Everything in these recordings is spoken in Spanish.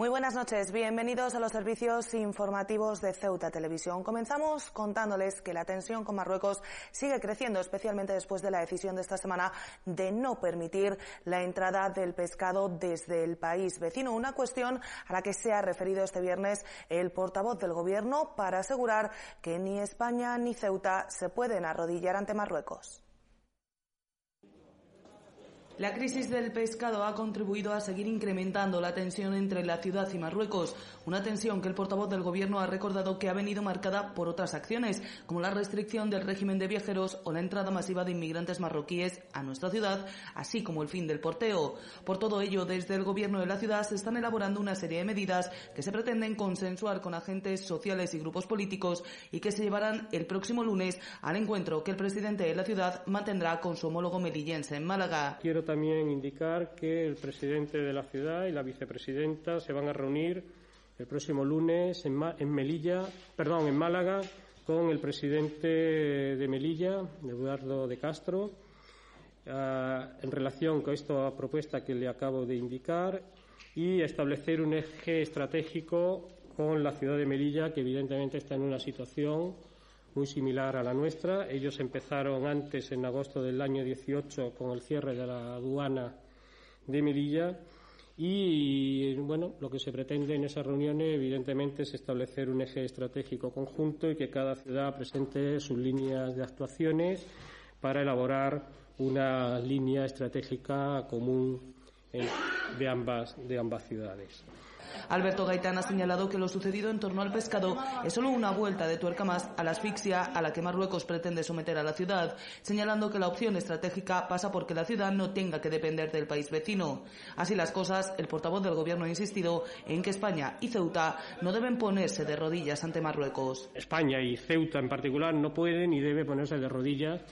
Muy buenas noches, bienvenidos a los servicios informativos de Ceuta Televisión. Comenzamos contándoles que la tensión con Marruecos sigue creciendo, especialmente después de la decisión de esta semana de no permitir la entrada del pescado desde el país vecino, una cuestión a la que se ha referido este viernes el portavoz del Gobierno para asegurar que ni España ni Ceuta se pueden arrodillar ante Marruecos. La crisis del pescado ha contribuido a seguir incrementando la tensión entre la ciudad y Marruecos, una tensión que el portavoz del Gobierno ha recordado que ha venido marcada por otras acciones, como la restricción del régimen de viajeros o la entrada masiva de inmigrantes marroquíes a nuestra ciudad, así como el fin del porteo. Por todo ello, desde el Gobierno de la ciudad se están elaborando una serie de medidas que se pretenden consensuar con agentes sociales y grupos políticos y que se llevarán el próximo lunes al encuentro que el presidente de la ciudad mantendrá con su homólogo melillense en Málaga también indicar que el presidente de la ciudad y la vicepresidenta se van a reunir el próximo lunes en, Melilla, perdón, en Málaga, con el presidente de Melilla, Eduardo de Castro, ah, en relación con esta propuesta que le acabo de indicar y establecer un eje estratégico con la ciudad de Melilla, que evidentemente está en una situación muy similar a la nuestra. Ellos empezaron antes, en agosto del año 18, con el cierre de la aduana de Melilla. Y bueno, lo que se pretende en esas reuniones, evidentemente, es establecer un eje estratégico conjunto y que cada ciudad presente sus líneas de actuaciones para elaborar una línea estratégica común de, ambas, de ambas ciudades. Alberto Gaitán ha señalado que lo sucedido en torno al pescado es solo una vuelta de tuerca más a la asfixia a la que Marruecos pretende someter a la ciudad, señalando que la opción estratégica pasa porque la ciudad no tenga que depender del país vecino. Así las cosas, el portavoz del gobierno ha insistido en que España y Ceuta no deben ponerse de rodillas ante Marruecos. España y Ceuta en particular no pueden ni deben ponerse de rodillas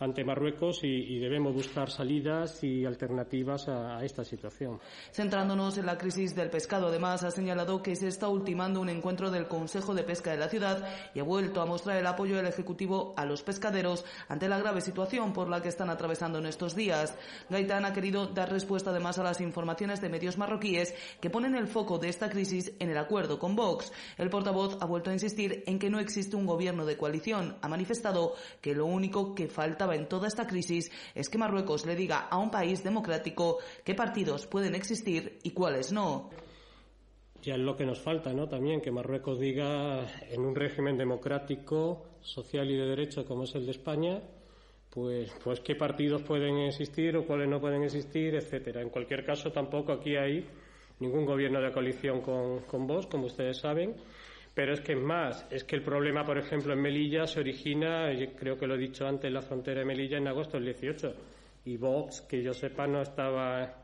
ante Marruecos y, debemos buscar salidas y alternativas a, esta situación. Centrándonos en la crisis del pescado, además ha señalado que se está ultimando un encuentro del Consejo de Pesca de la ciudad y ha vuelto a mostrar el apoyo del Ejecutivo a los pescaderos ante la grave situación por la que están atravesando en estos días. Gaitán ha querido dar respuesta además a las informaciones de medios marroquíes que ponen el foco de esta crisis en el acuerdo con Vox. El portavoz ha vuelto a insistir en que no existe un gobierno de coalición. Ha manifestado que lo único que en toda esta crisis es que Marruecos le diga a un país democrático qué partidos pueden existir y cuáles no. Ya es lo que nos falta, ¿no? También que Marruecos diga en un régimen democrático, social y de derecho como es el de España, pues, pues qué partidos pueden existir o cuáles no pueden existir, etcétera. En cualquier caso, tampoco aquí hay ningún gobierno de coalición con, con vos, como ustedes saben. Pero es que es más, es que el problema, por ejemplo, en Melilla se origina, creo que lo he dicho antes, en la frontera de Melilla en agosto del 18. Y Vox, que yo sepa, no estaba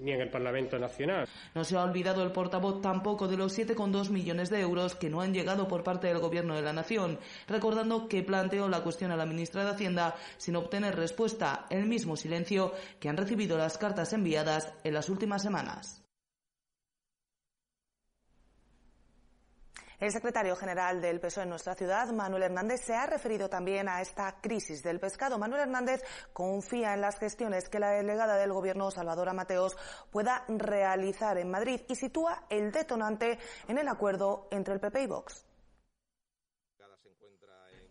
ni en el Parlamento Nacional. No se ha olvidado el portavoz tampoco de los 7,2 millones de euros que no han llegado por parte del Gobierno de la Nación, recordando que planteó la cuestión a la ministra de Hacienda sin obtener respuesta, el mismo silencio que han recibido las cartas enviadas en las últimas semanas. El secretario general del PSOE en nuestra ciudad, Manuel Hernández, se ha referido también a esta crisis del pescado. Manuel Hernández confía en las gestiones que la delegada del Gobierno, Salvadora Mateos, pueda realizar en Madrid y sitúa el detonante en el acuerdo entre el PP y Vox.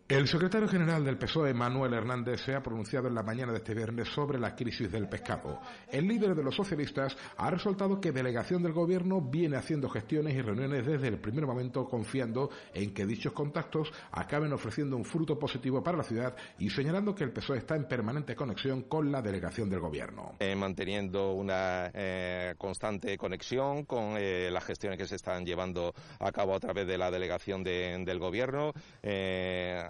El secretario general del PSOE, Manuel Hernández, se ha pronunciado en la mañana de este viernes sobre la crisis del pescado. El líder de los socialistas ha resaltado que delegación del gobierno viene haciendo gestiones y reuniones desde el primer momento confiando en que dichos contactos acaben ofreciendo un fruto positivo para la ciudad y señalando que el PSOE está en permanente conexión con la delegación del gobierno. Eh, manteniendo una eh, constante conexión con eh, las gestiones que se están llevando a cabo a través de la delegación del gobierno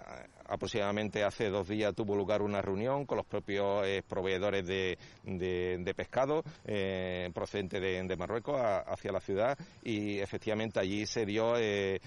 I, aproximadamente hace dos días tuvo lugar una reunión con los propios eh, proveedores de, pescado eh, procedente de, Marruecos hacia la ciudad y efectivamente allí se dio eh,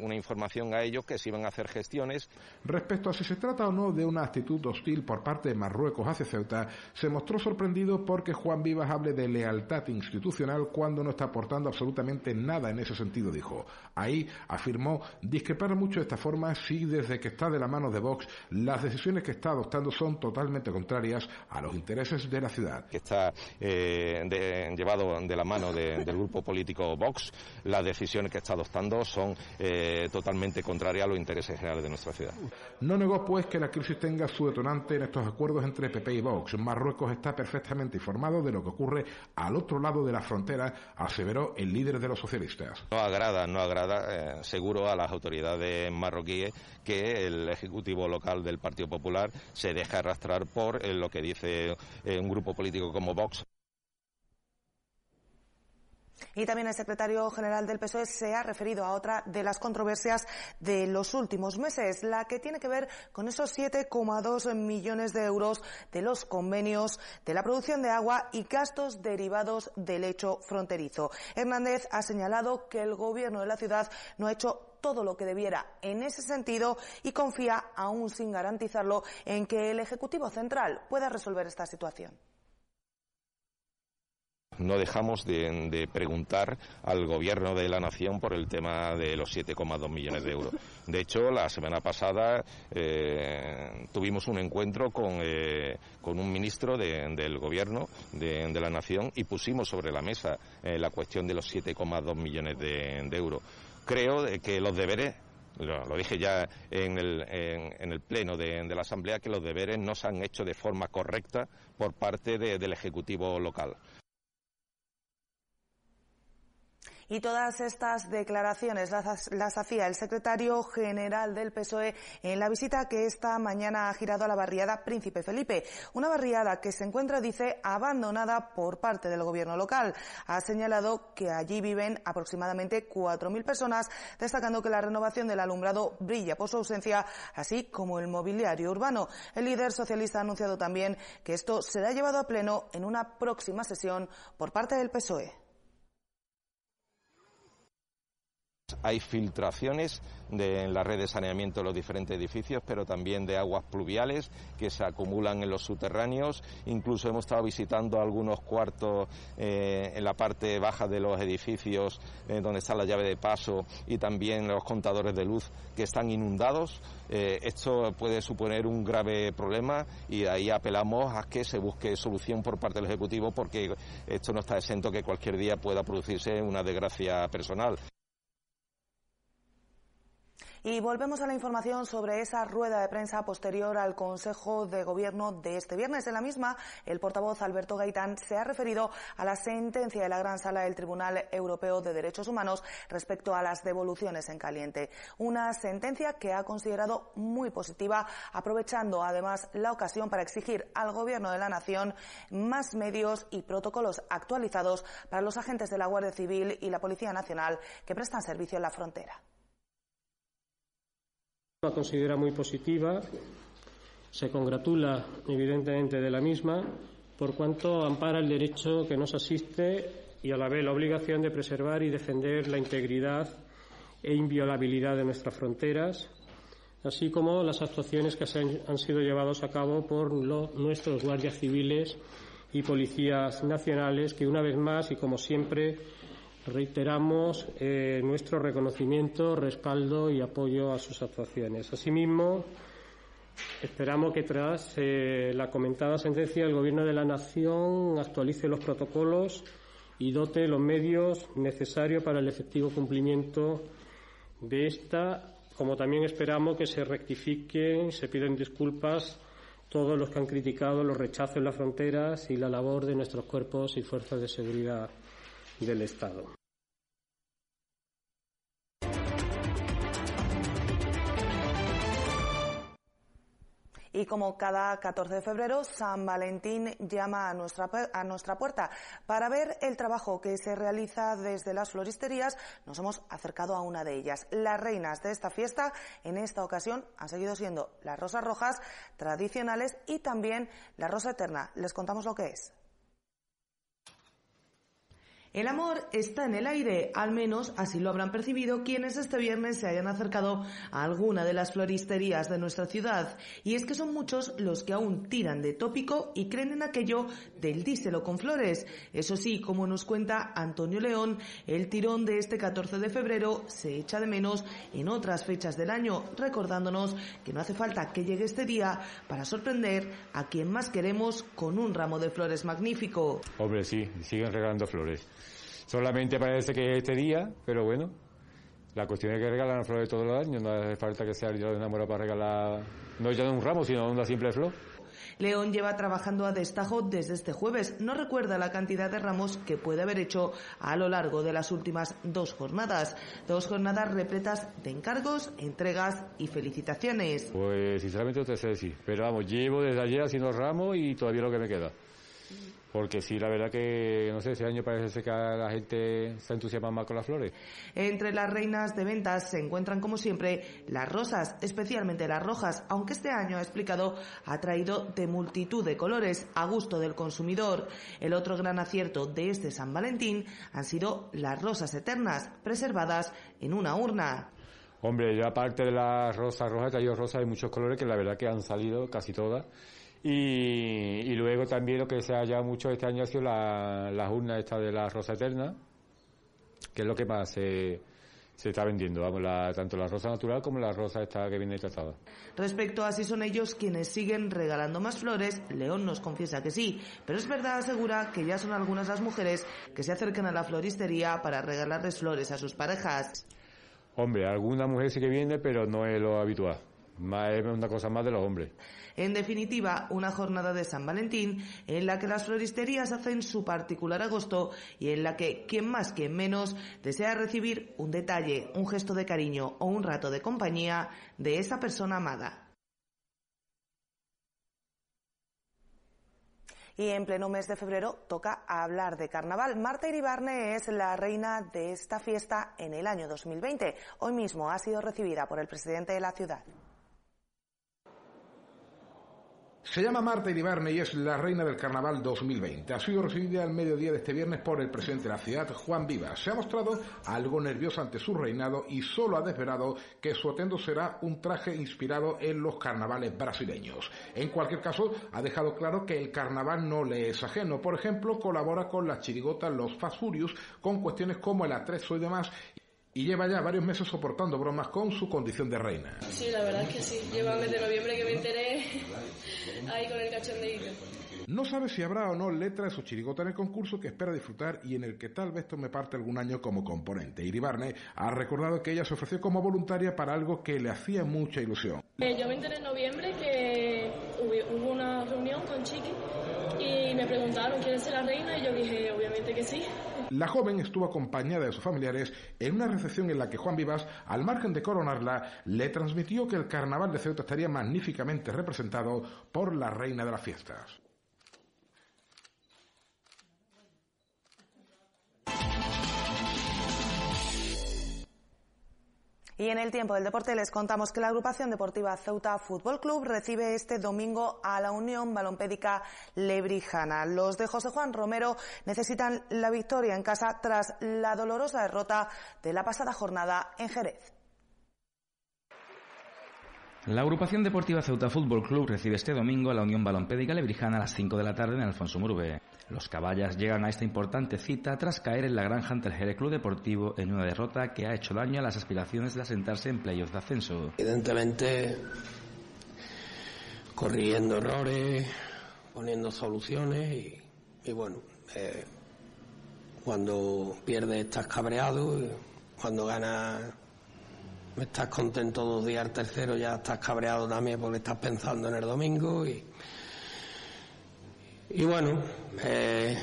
una información a ellos que se iban a hacer gestiones. Respecto a si se trata o no de una actitud hostil por parte de Marruecos hacia Ceuta, se mostró sorprendido porque Juan Vivas hable de lealtad institucional cuando no está aportando absolutamente nada en ese sentido, dijo. Ahí afirmó discrepar mucho de esta forma si desde que está de la mano de Vox, las decisiones que está adoptando son totalmente contrarias a los intereses de la ciudad. Que está eh, llevado de la mano del grupo político Vox, las decisiones que está adoptando son eh, totalmente contrarias a los intereses generales de nuestra ciudad. No negó, pues, que la crisis tenga su detonante en estos acuerdos entre PP y Vox. Marruecos está perfectamente informado de lo que ocurre al otro lado de la frontera, aseveró el líder de los socialistas. No agrada, no agrada, eh, seguro, a las autoridades marroquíes que el Ejecutivo local del Partido Popular se deja arrastrar por eh, lo que dice eh, un grupo político como Vox. Y también el secretario general del PSOE se ha referido a otra de las controversias de los últimos meses, la que tiene que ver con esos 7,2 millones de euros de los convenios de la producción de agua y gastos derivados del hecho fronterizo. Hernández ha señalado que el gobierno de la ciudad no ha hecho todo lo que debiera en ese sentido y confía, aún sin garantizarlo, en que el Ejecutivo Central pueda resolver esta situación no dejamos de, preguntar al Gobierno de la Nación por el tema de los 7,2 millones de euros. De hecho, la semana pasada eh, tuvimos un encuentro con, eh, un ministro del Gobierno de, la Nación y pusimos sobre la mesa eh, la cuestión de los 7,2 millones de, euros. Creo que los deberes lo, dije ya en el, en, el pleno de, la Asamblea, que los deberes no se han hecho de forma correcta por parte del Ejecutivo local. Y todas estas declaraciones las, hacía el secretario general del PSOE en la visita que esta mañana ha girado a la barriada Príncipe Felipe. Una barriada que se encuentra, dice, abandonada por parte del gobierno local. Ha señalado que allí viven aproximadamente 4.000 personas, destacando que la renovación del alumbrado brilla por su ausencia, así como el mobiliario urbano. El líder socialista ha anunciado también que esto será llevado a pleno en una próxima sesión por parte del PSOE. Hay filtraciones de, en la red de saneamiento de los diferentes edificios, pero también de aguas pluviales que se acumulan en los subterráneos. Incluso hemos estado visitando algunos cuartos eh, en la parte baja de los edificios eh, donde está la llave de paso y también los contadores de luz que están inundados. Eh, esto puede suponer un grave problema y ahí apelamos a que se busque solución por parte del Ejecutivo porque esto no está exento que cualquier día pueda producirse una desgracia personal. Y volvemos a la información sobre esa rueda de prensa posterior al Consejo de Gobierno de este viernes. En la misma, el portavoz Alberto Gaitán se ha referido a la sentencia de la Gran Sala del Tribunal Europeo de Derechos Humanos respecto a las devoluciones en caliente. Una sentencia que ha considerado muy positiva, aprovechando además la ocasión para exigir al Gobierno de la Nación más medios y protocolos actualizados para los agentes de la Guardia Civil y la Policía Nacional que prestan servicio en la frontera. La considera muy positiva, se congratula evidentemente de la misma, por cuanto ampara el derecho que nos asiste y a la vez la obligación de preservar y defender la integridad e inviolabilidad de nuestras fronteras, así como las actuaciones que han sido llevadas a cabo por nuestros guardias civiles y policías nacionales que una vez más y como siempre reiteramos eh, nuestro reconocimiento, respaldo y apoyo a sus actuaciones. Asimismo, esperamos que tras eh, la comentada sentencia el Gobierno de la Nación actualice los protocolos y dote los medios necesarios para el efectivo cumplimiento de esta como también esperamos que se rectifiquen, se piden disculpas todos los que han criticado los rechazos en las fronteras y la labor de nuestros cuerpos y fuerzas de seguridad del Estado. Y como cada 14 de febrero, San Valentín llama a nuestra, a nuestra puerta. Para ver el trabajo que se realiza desde las floristerías, nos hemos acercado a una de ellas. Las reinas de esta fiesta, en esta ocasión, han seguido siendo las rosas rojas tradicionales y también la rosa eterna. Les contamos lo que es. El amor está en el aire, al menos así lo habrán percibido quienes este viernes se hayan acercado a alguna de las floristerías de nuestra ciudad. Y es que son muchos los que aún tiran de tópico y creen en aquello del díselo con flores. Eso sí, como nos cuenta Antonio León, el tirón de este 14 de febrero se echa de menos en otras fechas del año, recordándonos que no hace falta que llegue este día para sorprender a quien más queremos con un ramo de flores magnífico. Hombre, sí, siguen regalando flores. Solamente parece que es este día, pero bueno, la cuestión es que regalan flores todos los años, no hace falta que sea el día de enamorado para regalar, no ya de un ramo, sino una simple flor. León lleva trabajando a destajo desde este jueves. No recuerda la cantidad de ramos que puede haber hecho a lo largo de las últimas dos jornadas. Dos jornadas repletas de encargos, entregas y felicitaciones. Pues sinceramente no te sé decir. Pero vamos, llevo desde ayer haciendo ramos y todavía lo que me queda. Porque sí, la verdad que, no sé, ese año parece que la gente se entusiasma más con las flores. Entre las reinas de ventas se encuentran, como siempre, las rosas, especialmente las rojas, aunque este año, ha explicado, ha traído de multitud de colores a gusto del consumidor. El otro gran acierto de este San Valentín han sido las rosas eternas, preservadas en una urna. Hombre, yo aparte de las rosas rojas, hay rosas de muchos colores que la verdad que han salido casi todas y, luego también lo que se ha hallado mucho este año ha sido la, las urnas esta de la rosa eterna, que es lo que más se, se está vendiendo, vamos, la, tanto la rosa natural como la rosa esta que viene tratada. Respecto a si son ellos quienes siguen regalando más flores, León nos confiesa que sí, pero es verdad, asegura, que ya son algunas las mujeres que se acercan a la floristería para regalarles flores a sus parejas. Hombre, alguna mujer sí que viene, pero no es lo habitual. Es una cosa más de los hombres. En definitiva, una jornada de San Valentín en la que las floristerías hacen su particular agosto y en la que quien más, quien menos, desea recibir un detalle, un gesto de cariño o un rato de compañía de esa persona amada. Y en pleno mes de febrero toca hablar de carnaval. Marta Iribarne es la reina de esta fiesta en el año 2020. Hoy mismo ha sido recibida por el presidente de la ciudad. Se llama Marta Iribarne y es la reina del Carnaval 2020. Ha sido recibida al mediodía de este viernes por el presidente de la ciudad, Juan Vivas. Se ha mostrado algo nerviosa ante su reinado y solo ha desvelado que su atendo será un traje inspirado en los carnavales brasileños. En cualquier caso, ha dejado claro que el carnaval no le es ajeno. Por ejemplo, colabora con las chirigotas Los Fast con cuestiones como el atrezo y demás y lleva ya varios meses soportando bromas con su condición de reina. Sí, la verdad es que sí. Lleva desde noviembre que me enteré ahí con el cachondeito. No sabe si habrá o no letra de su chirigota en el concurso que espera disfrutar y en el que tal vez tome parte algún año como componente. Iribarne ha recordado que ella se ofreció como voluntaria para algo que le hacía mucha ilusión. Eh, yo me enteré en noviembre que hubo una reunión con Chiqui y me preguntaron quién es la reina y yo dije obviamente que sí. La joven estuvo acompañada de sus familiares en una recepción en la que Juan Vivas, al margen de coronarla, le transmitió que el carnaval de Ceuta estaría magníficamente representado por la reina de las fiestas. Y en el tiempo del deporte les contamos que la agrupación deportiva Ceuta Fútbol Club recibe este domingo a la Unión Balompédica Lebrijana. Los de José Juan Romero necesitan la victoria en casa tras la dolorosa derrota de la pasada jornada en Jerez. La agrupación deportiva Ceuta Fútbol Club recibe este domingo a la Unión Balompédica Lebrijana a las 5 de la tarde en Alfonso Murube. Los caballas llegan a esta importante cita tras caer en la granja ante el Jerez Club Deportivo en una derrota que ha hecho daño a las aspiraciones de asentarse en playoffs de ascenso. Evidentemente, corrigiendo errores, poniendo soluciones y, bueno, eh, cuando pierdes estás cabreado, cuando ganas estás contento dos días, el tercero ya estás cabreado también porque estás pensando en el domingo y, y bueno, eh,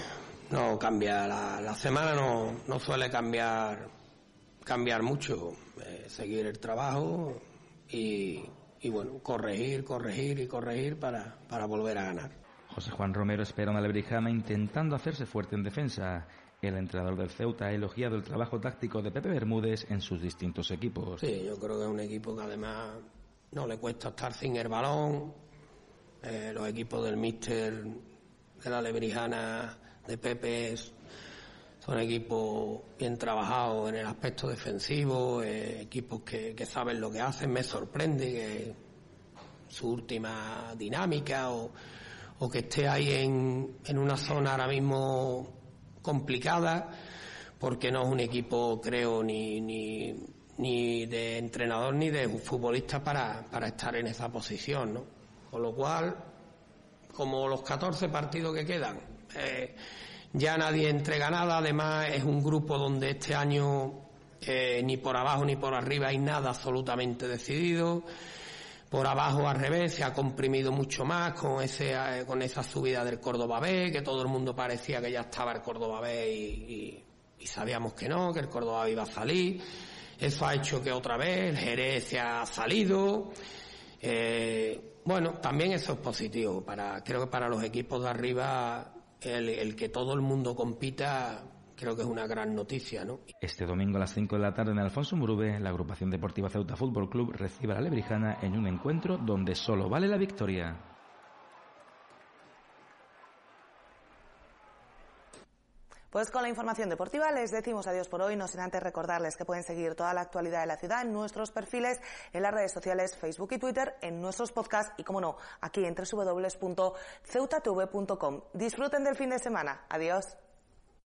no cambia, la, semana no, no, suele cambiar, cambiar mucho, eh, seguir el trabajo y, y, bueno, corregir, corregir y corregir para, para volver a ganar. José Juan Romero espera una Lebrijana intentando hacerse fuerte en defensa. El entrenador del Ceuta ha elogiado el trabajo táctico de Pepe Bermúdez en sus distintos equipos. Sí, yo creo que es un equipo que además no le cuesta estar sin el balón. Eh, los equipos del míster de la Lebrijana de Pepe son equipos bien trabajados en el aspecto defensivo, eh, equipos que, saben lo que hacen. Me sorprende que su última dinámica o, o que esté ahí en, en una zona ahora mismo complicada, porque no es un equipo, creo, ni, ni, ni de entrenador ni de futbolista para, para estar en esa posición, ¿no? Con lo cual, como los 14 partidos que quedan, eh, ya nadie entrega nada, además es un grupo donde este año eh, ni por abajo ni por arriba hay nada absolutamente decidido. Por abajo al revés se ha comprimido mucho más con ese eh, con esa subida del Córdoba B, que todo el mundo parecía que ya estaba el Córdoba B y, sabíamos que no, que el Córdoba iba a salir. Eso ha hecho que otra vez el Jerez se ha salido. Eh, bueno, también eso es positivo. Para, creo que para los equipos de arriba el, el que todo el mundo compita creo que es una gran noticia, ¿no? Este domingo a las 5 de la tarde en Alfonso Murube, la agrupación deportiva Ceuta Fútbol Club recibe a la Lebrijana en un encuentro donde solo vale la victoria. Pues con la información deportiva les decimos adiós por hoy, no sin antes recordarles que pueden seguir toda la actualidad de la ciudad en nuestros perfiles, en las redes sociales Facebook y Twitter, en nuestros podcasts y, como no, aquí en www.ceutatv.com. Disfruten del fin de semana. Adiós.